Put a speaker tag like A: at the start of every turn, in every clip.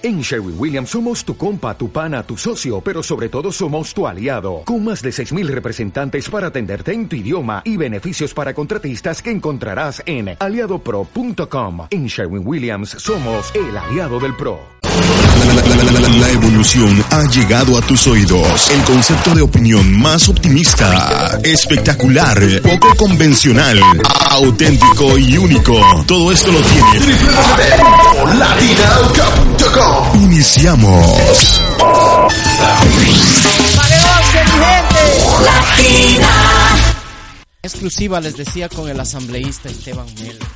A: En Sherwin Williams somos tu compa, tu pana, tu socio, pero sobre todo somos tu aliado, con más de 6.000 representantes para atenderte en tu idioma y beneficios para contratistas que encontrarás en aliadopro.com. En Sherwin Williams somos el aliado del PRO.
B: La, evolución ha llegado a tus oídos. El concepto de opinión más optimista, espectacular, poco convencional, auténtico y único. Todo esto lo tiene Iniciamos.
C: Exclusiva les decía con el asambleísta Esteban Melo.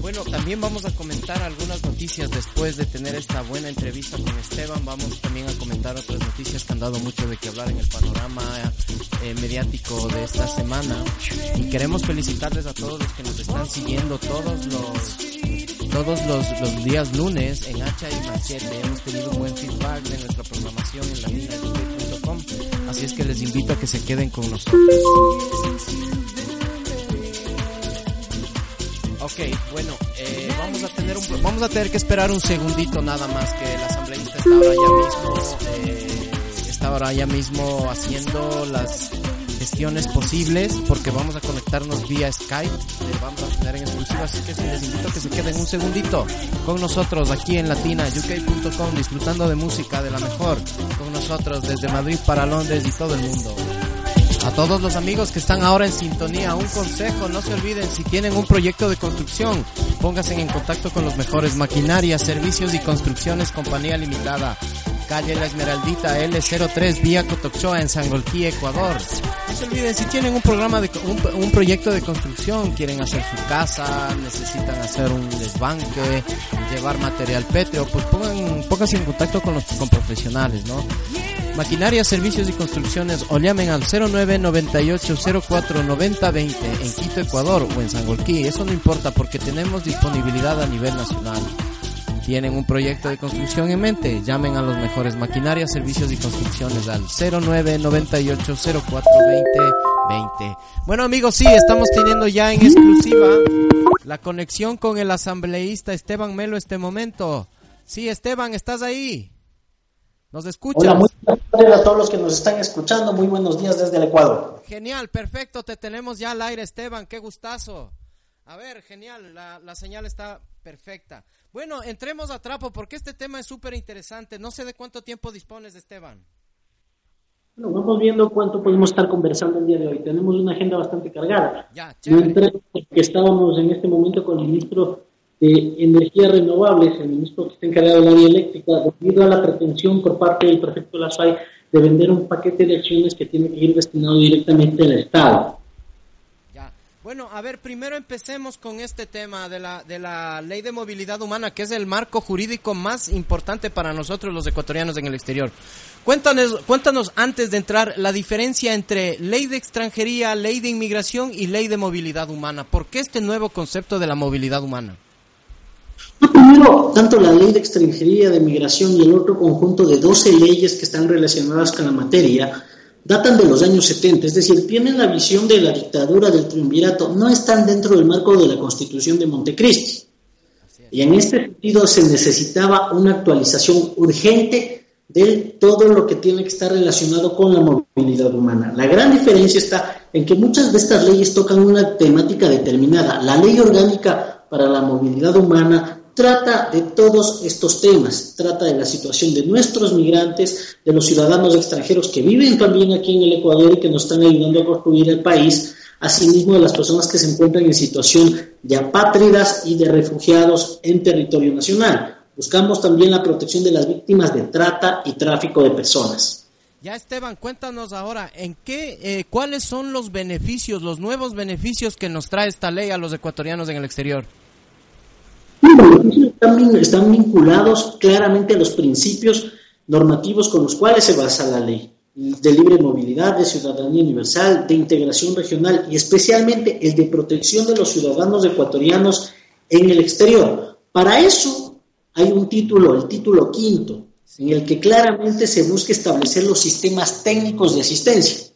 C: Bueno, también vamos a comentar algunas noticias después de tener esta buena entrevista con Esteban. Vamos también a comentar otras noticias que han dado mucho de que hablar en el panorama eh, mediático de esta semana. Y queremos felicitarles a todos los que nos están siguiendo todos los todos los, los días lunes en Hacha y Machete. Hemos tenido un buen feedback de nuestra programación en latina.com. Así es que les invito a que se queden con nosotros. Ok, bueno, eh, vamos a tener un, vamos a tener que esperar un segundito nada más que el asambleísta está ahora ya mismo eh, está ahora ya mismo haciendo las gestiones posibles porque vamos a conectarnos vía Skype, eh, vamos a tener en exclusiva, así que les invito a que se queden un segundito con nosotros aquí en latinauk.com disfrutando de música de la mejor con nosotros desde Madrid para Londres y todo el mundo. A todos los amigos que están ahora en sintonía, un consejo, no se olviden, si tienen un proyecto de construcción, pónganse en contacto con los mejores maquinarias, servicios y construcciones, compañía limitada. Calle La Esmeraldita L03 Vía Cotoxoa en Sangolquí, Ecuador. No se olviden, si tienen un programa de un, un, proyecto de construcción, quieren hacer su casa, necesitan hacer un desbanque, llevar material pétreo, pues pongan, pónganse en contacto con los con profesionales, ¿no? Maquinaria, Servicios y Construcciones o llamen al 0998-049020 en Quito, Ecuador o en Sangolquí. Eso no importa porque tenemos disponibilidad a nivel nacional. Tienen un proyecto de construcción en mente, llamen a los mejores maquinarias, servicios y construcciones al 0998-042020. Bueno amigos, sí, estamos teniendo ya en exclusiva la conexión con el asambleísta Esteban Melo este momento. Sí, Esteban, ¿estás ahí? ¿Nos escuchas?
D: Hola, muy buenas a todos los que nos están escuchando. Muy buenos días desde el Ecuador.
C: Genial, perfecto. Te tenemos ya al aire, Esteban. Qué gustazo. A ver, genial. La, la señal está perfecta. Bueno, entremos a trapo porque este tema es súper interesante. No sé de cuánto tiempo dispones, Esteban.
D: Bueno, vamos viendo cuánto podemos estar conversando el día de hoy. Tenemos una agenda bastante cargada. Ya, que estábamos en este momento con el ministro de energías renovables, el ministro que está encargado del área eléctrica, debido a la pretensión por parte del prefecto de la SUAI de vender un paquete de acciones que tiene que ir destinado directamente al Estado.
C: Bueno, a ver, primero empecemos con este tema de la, de la ley de movilidad humana, que es el marco jurídico más importante para nosotros los ecuatorianos en el exterior. Cuéntanos, cuéntanos antes de entrar la diferencia entre ley de extranjería, ley de inmigración y ley de movilidad humana. ¿Por qué este nuevo concepto de la movilidad humana?
D: primero, tanto la ley de extranjería, de migración y el otro conjunto de 12 leyes que están relacionadas con la materia datan de los años 70, es decir, tienen la visión de la dictadura del triunvirato, no están dentro del marco de la Constitución de Montecristi. Y en este sentido se necesitaba una actualización urgente de todo lo que tiene que estar relacionado con la movilidad humana. La gran diferencia está en que muchas de estas leyes tocan una temática determinada. La ley orgánica para la movilidad humana trata de todos estos temas, trata de la situación de nuestros migrantes, de los ciudadanos extranjeros que viven también aquí en el Ecuador y que nos están ayudando a construir el país, asimismo de las personas que se encuentran en situación de apátridas y de refugiados en territorio nacional. Buscamos también la protección de las víctimas de trata y tráfico de personas.
C: Ya Esteban, cuéntanos ahora, ¿en qué, eh, cuáles son los beneficios, los nuevos beneficios que nos trae esta ley a los ecuatorianos en el exterior?
D: Están, vinculados claramente a los principios normativos con los cuales se basa la ley de libre movilidad, de ciudadanía universal, de integración regional y especialmente el de protección de los ciudadanos ecuatorianos en el exterior. Para eso hay un título, el título quinto, en el que claramente se busca establecer los sistemas técnicos de asistencia.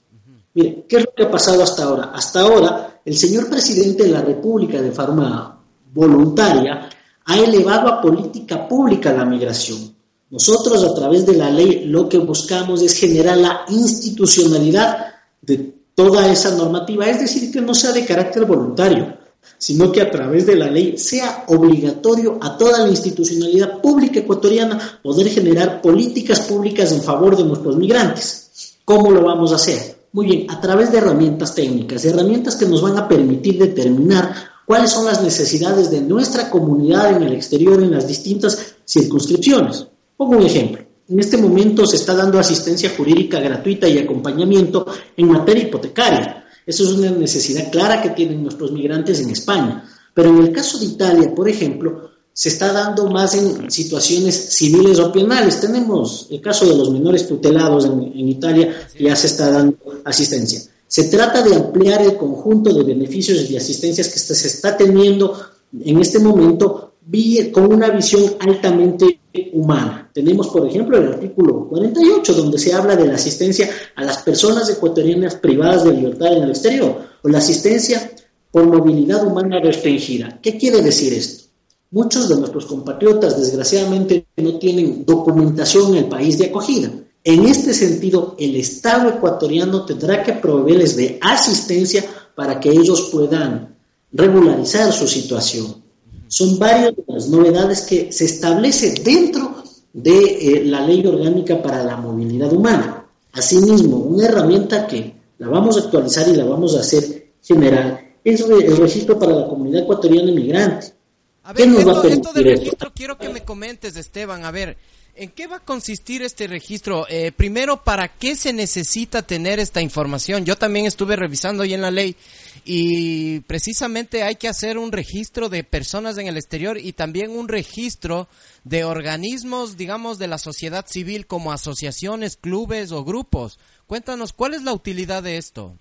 D: Mire, ¿qué es lo que ha pasado hasta ahora? Hasta ahora, el señor presidente de la República, de forma voluntaria, ha elevado a política pública la migración. Nosotros a través de la ley lo que buscamos es generar la institucionalidad de toda esa normativa, es decir, que no sea de carácter voluntario, sino que a través de la ley sea obligatorio a toda la institucionalidad pública ecuatoriana poder generar políticas públicas en favor de nuestros migrantes. ¿Cómo lo vamos a hacer? Muy bien, a través de herramientas técnicas, herramientas que nos van a permitir determinar cuáles son las necesidades de nuestra comunidad en el exterior en las distintas circunscripciones. Pongo un ejemplo. En este momento se está dando asistencia jurídica gratuita y acompañamiento en materia hipotecaria. Eso es una necesidad clara que tienen nuestros migrantes en España. Pero en el caso de Italia, por ejemplo, se está dando más en situaciones civiles o penales. Tenemos el caso de los menores tutelados en, Italia, que ya se está dando asistencia. Se trata de ampliar el conjunto de beneficios y asistencias que se está teniendo en este momento con una visión altamente humana. Tenemos, por ejemplo, el artículo 48, donde se habla de la asistencia a las personas ecuatorianas privadas de libertad en el exterior, o la asistencia por movilidad humana restringida. ¿Qué quiere decir esto? Muchos de nuestros compatriotas, desgraciadamente, no tienen documentación en el país de acogida. En este sentido, el Estado ecuatoriano tendrá que proveerles de asistencia para que ellos puedan regularizar su situación. Son varias de las novedades que se establece dentro de eh, la ley orgánica para la movilidad humana. Asimismo, una herramienta que la vamos a actualizar y la vamos a hacer general es el registro para la comunidad ecuatoriana inmigrante.
C: A ver, esto, esto del registro quiero que me comentes, Esteban. A ver, ¿En qué va a consistir este registro? Eh, primero, ¿para qué se necesita tener esta información? Yo también estuve revisando ahí en la ley y precisamente hay que hacer un registro de personas en el exterior y también un registro de organismos, digamos, de la sociedad civil como asociaciones, clubes o grupos. Cuéntanos, ¿cuál es la utilidad de esto?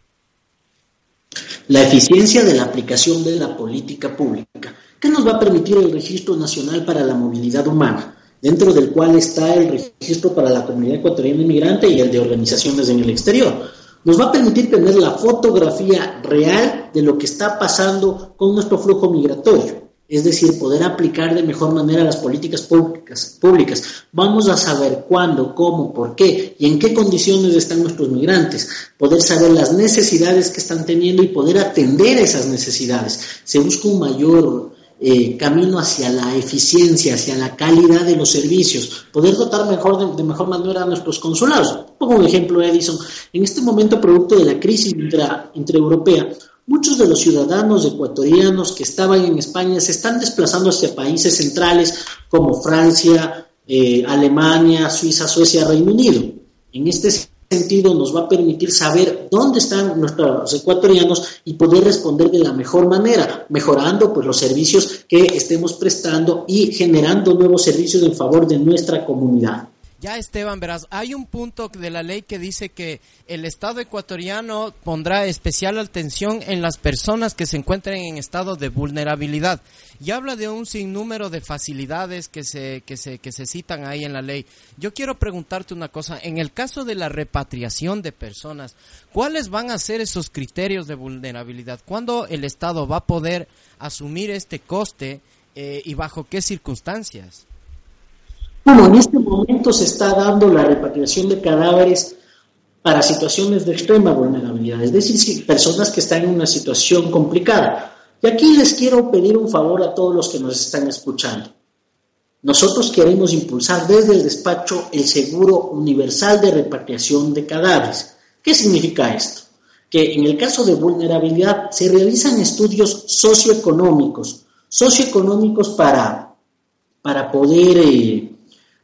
D: La eficiencia de la aplicación de la política pública. ¿Qué nos va a permitir el Registro Nacional para la Movilidad Humana? Dentro del cual está el registro para la comunidad ecuatoriana inmigrante y el de organizaciones en el exterior. Nos va a permitir tener la fotografía real de lo que está pasando con nuestro flujo migratorio, es decir, poder aplicar de mejor manera las políticas públicas. públicas. Vamos a saber cuándo, cómo, por qué y en qué condiciones están nuestros migrantes, poder saber las necesidades que están teniendo y poder atender esas necesidades. Se busca un mayor eh, camino hacia la eficiencia, hacia la calidad de los servicios, poder dotar mejor de, mejor manera a nuestros consulados. Pongo un ejemplo, Edison. En este momento, producto de la crisis intraeuropea, muchos de los ciudadanos ecuatorianos que estaban en España se están desplazando hacia países centrales como Francia, eh, Alemania, Suiza, Suecia, Reino Unido. En este sentido nos va a permitir saber dónde están nuestros ecuatorianos y poder responder de la mejor manera, mejorando pues los servicios que estemos prestando y generando nuevos servicios en favor de nuestra comunidad.
C: Ya Esteban, verás, hay un punto de la ley que dice que el Estado ecuatoriano pondrá especial atención en las personas que se encuentren en estado de vulnerabilidad y habla de un sinnúmero de facilidades que se, que se, que se citan ahí en la ley. Yo quiero preguntarte una cosa, en el caso de la repatriación de personas, ¿cuáles van a ser esos criterios de vulnerabilidad? ¿Cuándo el Estado va a poder asumir este coste eh, y bajo qué circunstancias?
D: Bueno, en este momento se está dando la repatriación de cadáveres para situaciones de extrema vulnerabilidad, es decir, personas que están en una situación complicada. Y aquí les quiero pedir un favor a todos los que nos están escuchando. Nosotros queremos impulsar desde el despacho el seguro universal de repatriación de cadáveres. ¿Qué significa esto? Que en el caso de vulnerabilidad se realizan estudios socioeconómicos, socioeconómicos para, para poder eh,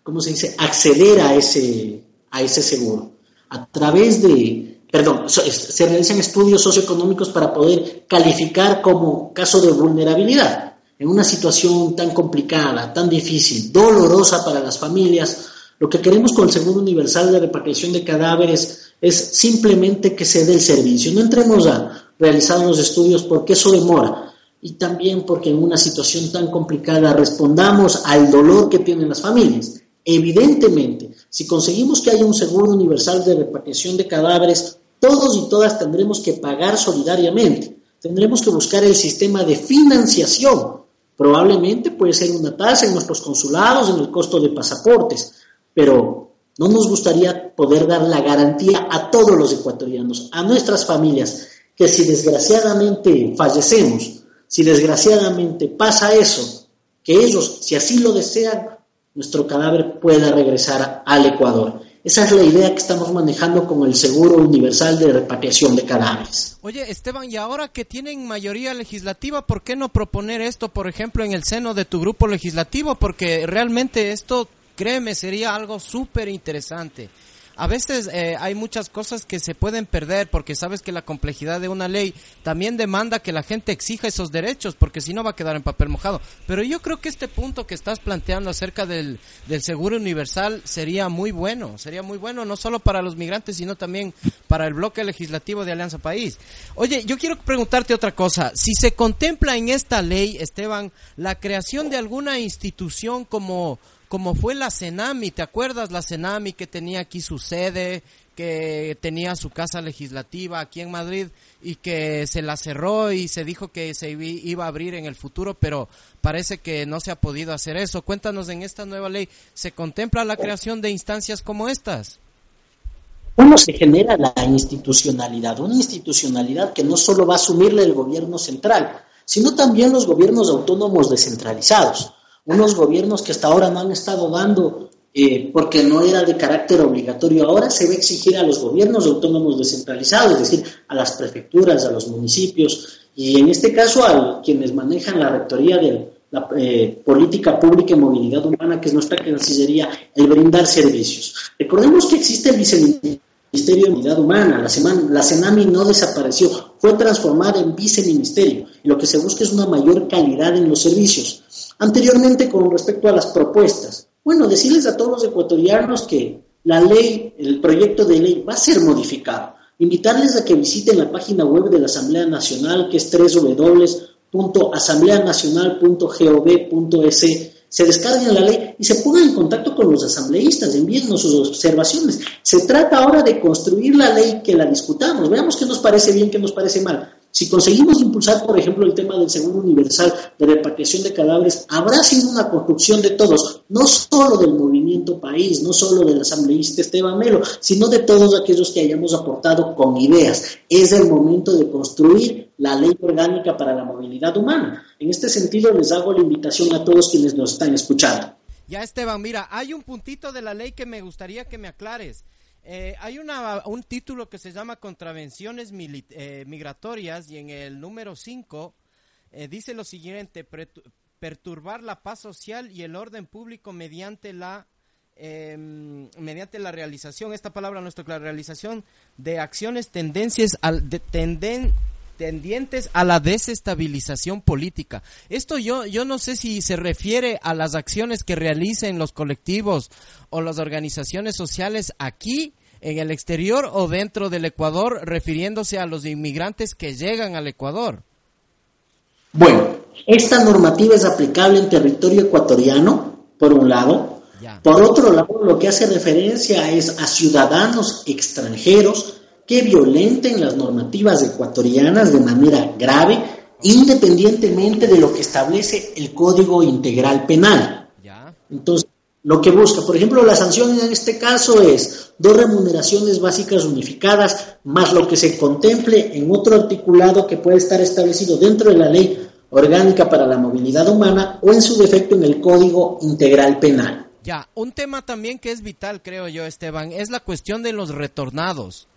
D: ¿cómo se dice?, acceder a ese, a ese seguro. A través de, perdón, se realizan estudios socioeconómicos para poder calificar como caso de vulnerabilidad. En una situación tan complicada, tan difícil, dolorosa para las familias, lo que queremos con el Seguro Universal de Repatriación de Cadáveres es simplemente que se dé el servicio. No entremos a realizar los estudios porque eso demora y también porque en una situación tan complicada respondamos al dolor que tienen las familias. Evidentemente, si conseguimos que haya un seguro universal de repatriación de cadáveres, todos y todas tendremos que pagar solidariamente. Tendremos que buscar el sistema de financiación. Probablemente puede ser una tasa en nuestros consulados, en el costo de pasaportes. pero no nos gustaría poder dar la garantía a todos los ecuatorianos, a nuestras familias, que si desgraciadamente fallecemos, si desgraciadamente pasa eso, que ellos, si así lo desean, nuestro cadáver pueda regresar al Ecuador. Esa es la idea que estamos manejando con el Seguro Universal de Repatriación de Cadáveres.
C: Oye, Esteban, y ahora que tienen mayoría legislativa, ¿por qué no proponer esto, por ejemplo, en el seno de tu grupo legislativo? Porque realmente esto, créeme, sería algo súper interesante a veces eh, hay muchas cosas que se pueden perder porque sabes que la complejidad de una ley también demanda que la gente exija esos derechos porque si no va a quedar en papel mojado. Pero yo creo que este punto que estás planteando acerca del, del seguro universal sería muy bueno, sería muy bueno no solo para los migrantes sino también para el bloque legislativo de Alianza País. Oye, yo quiero preguntarte otra cosa. Si se contempla en esta ley, Esteban, la creación de alguna institución como como fue la Cenami, ¿te acuerdas la Cenami que tenía aquí su sede, que tenía su casa legislativa aquí en Madrid y que se la cerró y se dijo que se iba a abrir en el futuro, pero parece que no se ha podido hacer eso. Cuéntanos en esta nueva ley, ¿se contempla la creación de instancias como estas?
D: ¿Cómo se genera la institucionalidad? Una institucionalidad que no solo va a asumirle el gobierno central, sino también los gobiernos autónomos descentralizados unos gobiernos que hasta ahora no han estado dando eh, porque no era de carácter obligatorio. Ahora se va a exigir a los gobiernos autónomos descentralizados, es decir, a las prefecturas, a los municipios y en este caso a quienes manejan la rectoría de la eh, política pública y movilidad humana, que es nuestra cancillería, el brindar servicios. Recordemos que existe el Viceministerio de Movilidad Humana, la, semana, la CENAMI no desapareció, fue transformada en viceministerio y lo que se busca es una mayor calidad en los servicios. Anteriormente, con respecto a las propuestas, bueno, decirles a todos los ecuatorianos que la ley, el proyecto de ley va a ser modificado. Invitarles a que visiten la página web de la Asamblea Nacional, que es www.asambleanacional.gov.es se descarguen la ley y se pongan en contacto con los asambleístas, envíennos sus observaciones. Se trata ahora de construir la ley que la discutamos, veamos qué nos parece bien, qué nos parece mal. Si conseguimos impulsar, por ejemplo, el tema del seguro universal de repatriación de cadáveres, habrá sido una construcción de todos, no solo del movimiento país, no solo del asambleísta Esteban Melo, sino de todos aquellos que hayamos aportado con ideas. Es el momento de construir la ley orgánica para la movilidad humana. En este sentido, les hago la invitación a todos quienes nos están escuchando.
C: Ya, Esteban, mira, hay un puntito de la ley que me gustaría que me aclares. Eh, hay una, un título que se llama Contravenciones eh, Migratorias y en el número 5 eh, dice lo siguiente, perturbar la paz social y el orden público mediante la em, mediante la realización, esta palabra nuestra la realización de acciones tendencias al, de, tenden, tendientes a la desestabilización política. Esto yo, yo no sé si se refiere a las acciones que realicen los colectivos o las organizaciones sociales aquí en el exterior o dentro del Ecuador, refiriéndose a los inmigrantes que llegan al Ecuador.
D: Bueno, esta normativa es aplicable en territorio ecuatoriano, por un lado. Por otro lado, lo que hace referencia es a ciudadanos extranjeros que violenten las normativas ecuatorianas de manera grave, independientemente de lo que establece el Código Integral Penal. Entonces, lo que busca, por ejemplo, la sanción en este caso es dos remuneraciones básicas unificadas, más lo que se contemple en otro articulado que puede estar establecido dentro de la ley orgánica para la movilidad humana o en su defecto en el Código Integral Penal.
C: Ya, un tema también que es vital, creo yo, Esteban, es la cuestión de los retornados.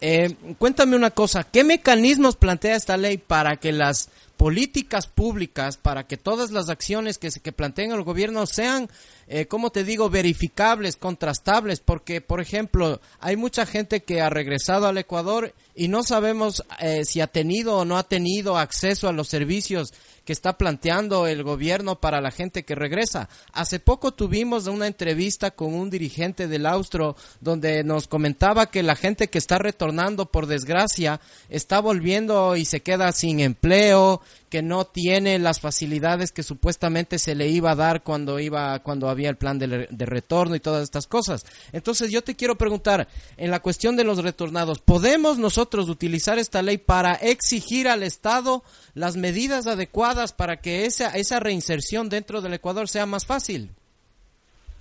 C: Eh, cuéntame una cosa, ¿qué mecanismos plantea esta ley para que las políticas públicas, para que todas las acciones que, se, planteen el gobierno sean, eh, como te digo, verificables, contrastables? Porque, por ejemplo, hay mucha gente que ha regresado al Ecuador y no sabemos eh, si ha tenido o no ha tenido acceso a los servicios que está planteando el gobierno para la gente que regresa. Hace poco tuvimos una entrevista con un dirigente del Austro donde nos comentaba que la gente que está retornando por desgracia está volviendo y se queda sin empleo, que no tiene las facilidades que supuestamente se le iba a dar cuando iba cuando había el plan de, de, retorno y todas estas cosas. Entonces yo te quiero preguntar, en la cuestión de los retornados, ¿podemos nosotros utilizar esta ley para exigir al Estado las medidas adecuadas para que esa, esa reinserción dentro del Ecuador sea más fácil?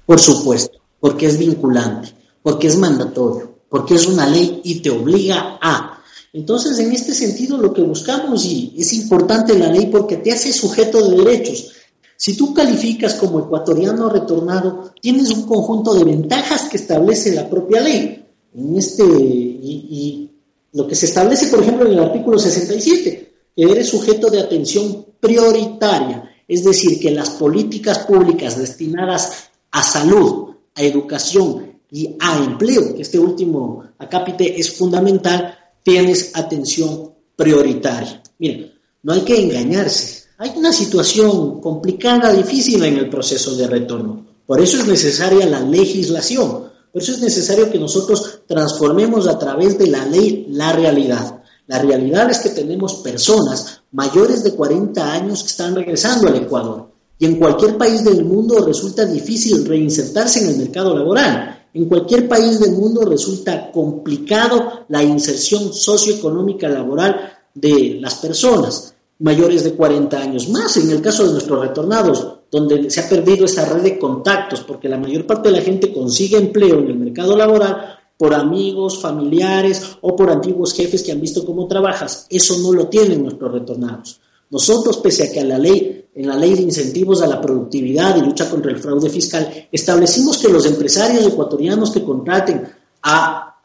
D: Por supuesto. porque es vinculante, porque es mandatorio, porque es una ley y te obliga a. Entonces, en este sentido, lo que buscamos, y es importante la ley porque te hace sujeto de derechos. Si tú calificas como ecuatoriano retornado, tienes un conjunto de ventajas que establece la propia ley. En este, y, lo que se establece, por ejemplo, en el artículo 67, que eres sujeto de atención prioritaria, es decir, que las políticas públicas destinadas a salud, a educación y a empleo, que este último acápite es fundamental, tienes atención prioritaria. Miren, no hay que engañarse. Hay una situación complicada, difícil en el proceso de retorno. Por eso es necesaria la legislación. Por eso es necesario que nosotros transformemos a través de la ley la realidad. La realidad es que tenemos personas mayores de 40 años que están regresando al Ecuador. Y en cualquier país del mundo resulta difícil reinsertarse en el mercado laboral. En cualquier país del mundo resulta complicado la inserción socioeconómica laboral de las personas mayores de 40 años. Más en el caso de nuestros retornados, donde se ha perdido esa red de contactos, porque la mayor parte de la gente consigue empleo en el mercado laboral por amigos, familiares o por antiguos jefes que han visto cómo trabajas. Eso no lo tienen nuestros retornados. Nosotros, pese a que a la ley, en la ley de incentivos a la productividad y lucha contra el fraude fiscal, establecimos que los empresarios ecuatorianos que contraten a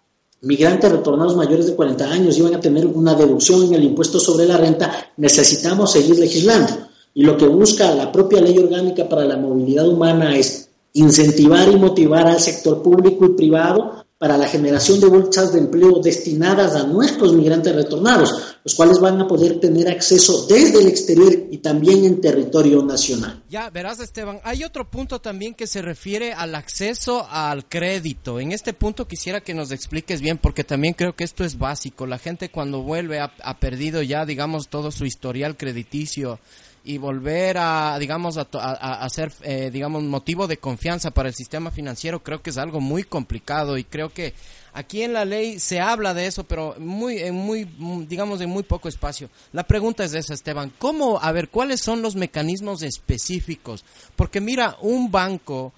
D: migrantes retornados mayores de 40 años iban a tener una deducción en el impuesto sobre la renta, necesitamos seguir legislando. Y lo que busca la propia ley orgánica para la movilidad humana es incentivar y motivar al sector público y privado para la generación de bolsas de empleo destinadas a nuestros migrantes retornados, los cuales van a poder tener acceso desde el exterior y también en territorio nacional.
C: Ya, verás Esteban, hay otro punto también que se refiere al acceso al crédito. En este punto quisiera que nos expliques bien, porque también creo que esto es básico. La gente cuando vuelve ha, perdido ya, digamos, todo su historial crediticio y volver a, digamos, a, a, ser, eh, digamos, motivo de confianza para el sistema financiero, creo que es algo muy complicado y creo que aquí en la ley se habla de eso, pero muy, en muy, digamos, en muy poco espacio. La pregunta es esa, Esteban, ¿cómo, a ver, cuáles son los mecanismos específicos? Porque mira, un banco,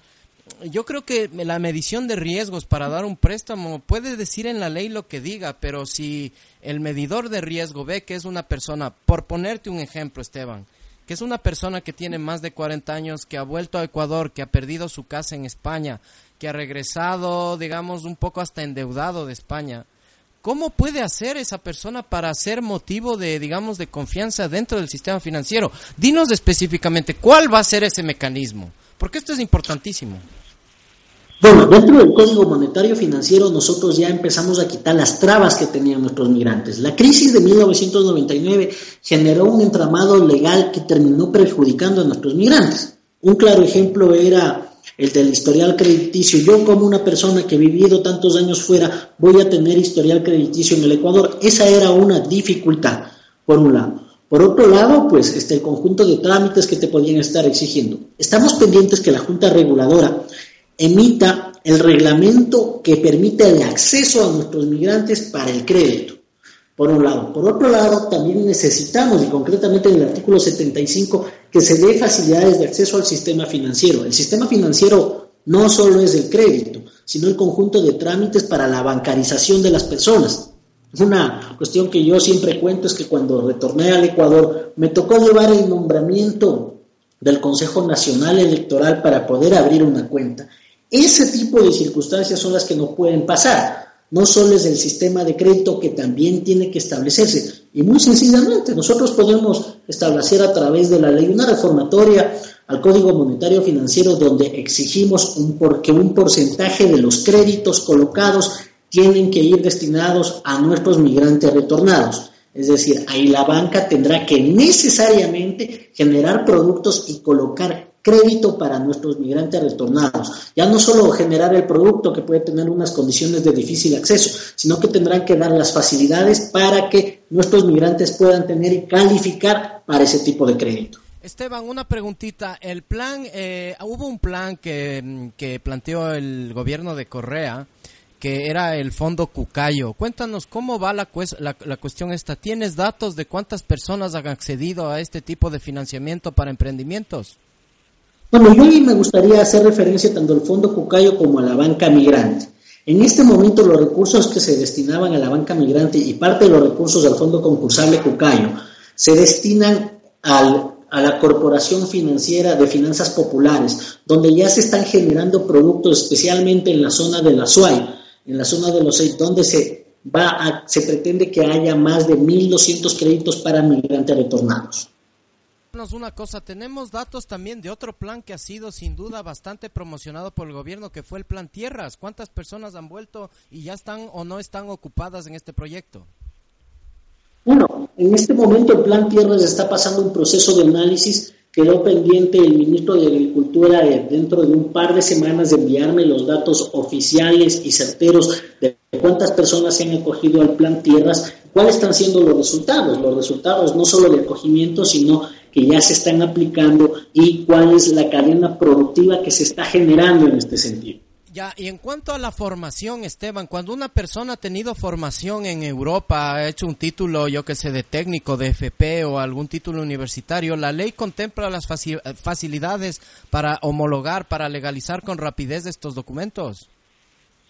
C: yo creo que la medición de riesgos para dar un préstamo puede decir en la ley lo que diga, pero si el medidor de riesgo ve que es una persona, por ponerte un ejemplo, Esteban, que es una persona que tiene más de 40 años, que ha vuelto a Ecuador, que ha perdido su casa en España, que ha regresado, digamos, un poco hasta endeudado de España. ¿Cómo puede hacer esa persona para ser motivo de, digamos, de confianza dentro del sistema financiero? Dinos específicamente cuál va a ser ese mecanismo, porque esto es importantísimo.
D: Bueno, dentro del Código Monetario Financiero nosotros ya empezamos a quitar las trabas que tenían nuestros migrantes. La crisis de 1999 generó un entramado legal que terminó perjudicando a nuestros migrantes. Un claro ejemplo era el del historial crediticio. Yo como una persona que he vivido tantos años fuera voy a tener historial crediticio en el Ecuador. Esa era una dificultad, por un lado. Por otro lado, pues este, el conjunto de trámites que te podían estar exigiendo. Estamos pendientes que la Junta Reguladora emita el reglamento que permite el acceso a nuestros migrantes para el crédito, por un lado. Por otro lado, también necesitamos, y concretamente en el artículo 75, que se dé facilidades de acceso al sistema financiero. El sistema financiero no solo es el crédito, sino el conjunto de trámites para la bancarización de las personas. Una cuestión que yo siempre cuento es que cuando retorné al Ecuador me tocó llevar el nombramiento del Consejo Nacional Electoral para poder abrir una cuenta. Ese tipo de circunstancias son las que no pueden pasar. No solo es el sistema de crédito que también tiene que establecerse. Y muy sencillamente, nosotros podemos establecer a través de la ley una reformatoria al Código Monetario Financiero donde exigimos un, que un porcentaje de los créditos colocados tienen que ir destinados a nuestros migrantes retornados. Es decir, ahí la banca tendrá que necesariamente generar productos y colocar crédito para nuestros migrantes retornados. Ya no solo generar el producto que puede tener unas condiciones de difícil acceso, sino que tendrán que dar las facilidades para que nuestros migrantes puedan tener y calificar para ese tipo de crédito.
C: Esteban, una preguntita. El plan, eh, hubo un plan que, planteó el gobierno de Correa que era el fondo Cucayo. Cuéntanos cómo va la, la, la, cuestión esta. ¿Tienes datos de cuántas personas han accedido a este tipo de financiamiento para emprendimientos?
D: Bueno, yo me gustaría hacer referencia tanto al Fondo Cucayo como a la banca migrante. En este momento los recursos que se destinaban a la banca migrante y parte de los recursos del Fondo Concursable Cucayo se destinan a la Corporación Financiera de Finanzas Populares, donde ya se están generando productos especialmente en la zona de la SUAY, en la zona de los seis, donde se va a, se pretende que haya más de 1.200 créditos para migrantes retornados.
C: Una cosa, tenemos datos también de otro plan que ha sido sin duda bastante promocionado por el gobierno, que fue el plan Tierras. ¿Cuántas personas han vuelto y ya están o no están ocupadas en este proyecto?
D: Bueno, en este momento el plan Tierras está pasando un proceso de análisis. Quedó pendiente el ministro de Agricultura dentro de un par de semanas de enviarme los datos oficiales y certeros de cuántas personas se han acogido al plan Tierras, cuáles están siendo los resultados. Los resultados no solo de acogimiento, sino que ya se están aplicando y cuál es la cadena productiva que se está generando en este sentido.
C: Ya, y en cuanto a la formación, Esteban, cuando una persona ha tenido formación en Europa, ha hecho un título, yo que sé, de técnico, de FP o algún título universitario, ¿la ley contempla las facilidades para homologar, para legalizar con rapidez estos documentos?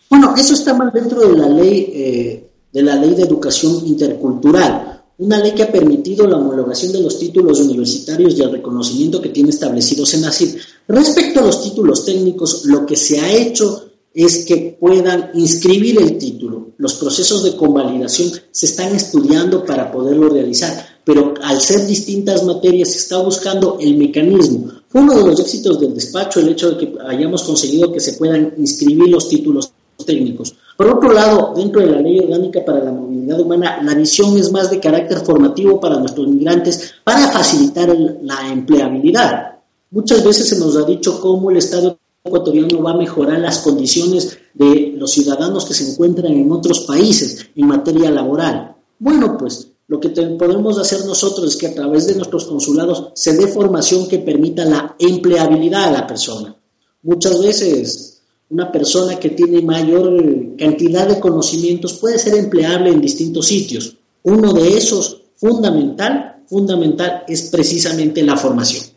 D: Bueno, eso está más dentro de la ley, eh, de la ley de educación intercultural una ley que ha permitido la homologación de los títulos universitarios y el reconocimiento que tiene establecido SENACID. Respecto a los títulos técnicos, lo que se ha hecho es que puedan inscribir el título. Los procesos de convalidación se están estudiando para poderlo realizar, pero al ser distintas materias se está buscando el mecanismo. Fue uno de los éxitos del despacho el hecho de que hayamos conseguido que se puedan inscribir los títulos técnicos. Por otro lado, dentro de la Ley Orgánica para la Movilidad Humana, la visión es más de carácter formativo para nuestros migrantes para facilitar la empleabilidad. Muchas veces se nos ha dicho cómo el Estado ecuatoriano va a mejorar las condiciones de los ciudadanos que se encuentran en otros países en materia laboral. Bueno, pues lo que podemos hacer nosotros es que a través de nuestros consulados se dé formación que permita la empleabilidad a la persona. Muchas veces una persona que tiene mayor cantidad de conocimientos puede ser empleable en distintos sitios. Uno de esos fundamental, fundamental es precisamente la formación.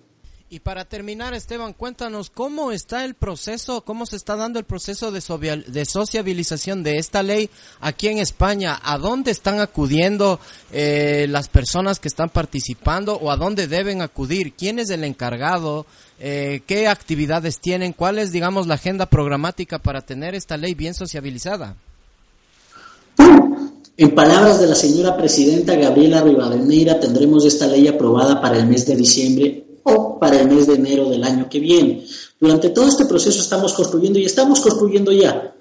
C: Y para terminar, Esteban, cuéntanos cómo está el proceso, cómo se está dando el proceso de, sociabilización de esta ley aquí en España. ¿A dónde están acudiendo eh, las personas que están participando o a dónde deben acudir? ¿Quién es el encargado? Eh, ¿Qué actividades tienen? ¿Cuál es, digamos, la agenda programática para tener esta ley bien sociabilizada?
D: En palabras de la señora presidenta Gabriela Rivadeneira, tendremos esta ley aprobada para el mes de diciembre o para el mes de enero del año que viene. Durante todo este proceso estamos construyendo y estamos construyendo ya.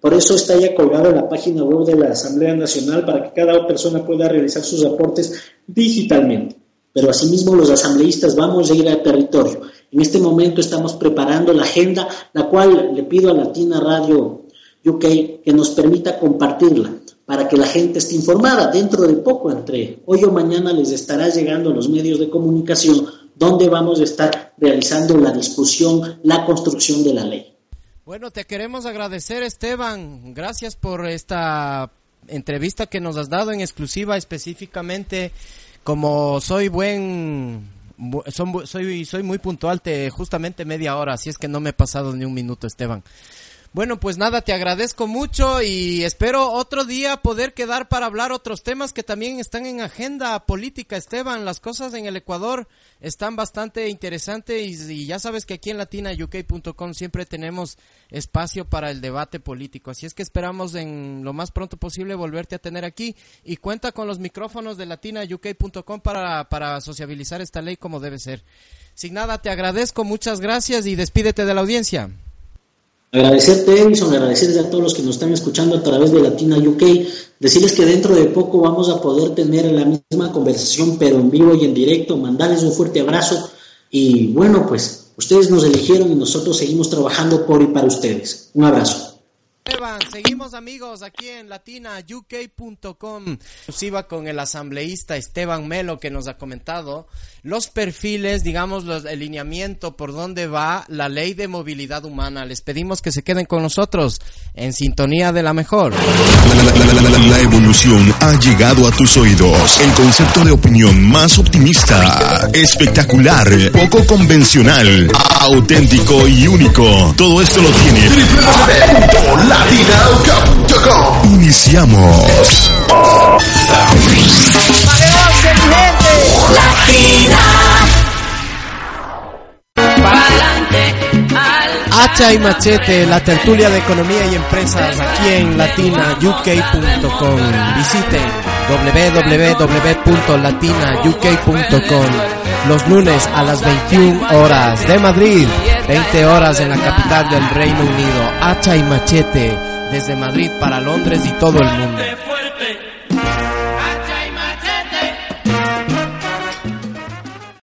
D: Por eso está ya colgado en la página web de la Asamblea Nacional para que cada persona pueda realizar sus aportes digitalmente. Pero asimismo los asambleístas vamos a ir al territorio. En este momento estamos preparando la agenda, la cual le pido a Latina Radio UK que nos permita compartirla para que la gente esté informada. Dentro de poco, entre hoy o mañana, les estará llegando a los medios de comunicación donde vamos a estar realizando la discusión, la construcción de la ley.
C: Bueno, te queremos agradecer, Esteban. Gracias por esta entrevista que nos has dado en exclusiva específicamente. Como soy buen soy, soy muy puntual, te, justamente media hora, así es que no me he pasado ni un minuto, Esteban. Bueno, pues nada, te agradezco mucho y espero otro día poder quedar para hablar otros temas que también están en agenda política, Esteban. Las cosas en el Ecuador están bastante interesantes y, ya sabes que aquí en latinauk.com siempre tenemos espacio para el debate político. Así es que esperamos en lo más pronto posible volverte a tener aquí y cuenta con los micrófonos de latinauk.com para, para sociabilizar esta ley como debe ser. Sin nada, te agradezco, muchas gracias y despídete de la audiencia.
D: Agradecerte, Edison, agradecerles a todos los que nos están escuchando a través de Latina UK, decirles que dentro de poco vamos a poder tener la misma conversación, pero en vivo y en directo, mandarles un fuerte abrazo y bueno, pues ustedes nos eligieron y nosotros seguimos trabajando por y para ustedes. Un abrazo.
C: Esteban, seguimos amigos aquí en latinauk.com. Exclusiva con el asambleísta Esteban Melo que nos ha comentado los perfiles, digamos, los, el lineamiento por dónde va la ley de movilidad humana. Les pedimos que se queden con nosotros en sintonía de la mejor.
B: La, evolución ha llegado a tus oídos. El concepto de opinión más optimista, espectacular, poco convencional, auténtico y único. Todo esto lo tiene Iniciamos.
C: Hacha y Machete, la tertulia de economía y empresas aquí en latinauk.com. Visiten www.latinauk.com los lunes a las 21 horas de Madrid, 20 horas en la capital del Reino Unido. Hacha y Machete desde Madrid para Londres y todo el mundo.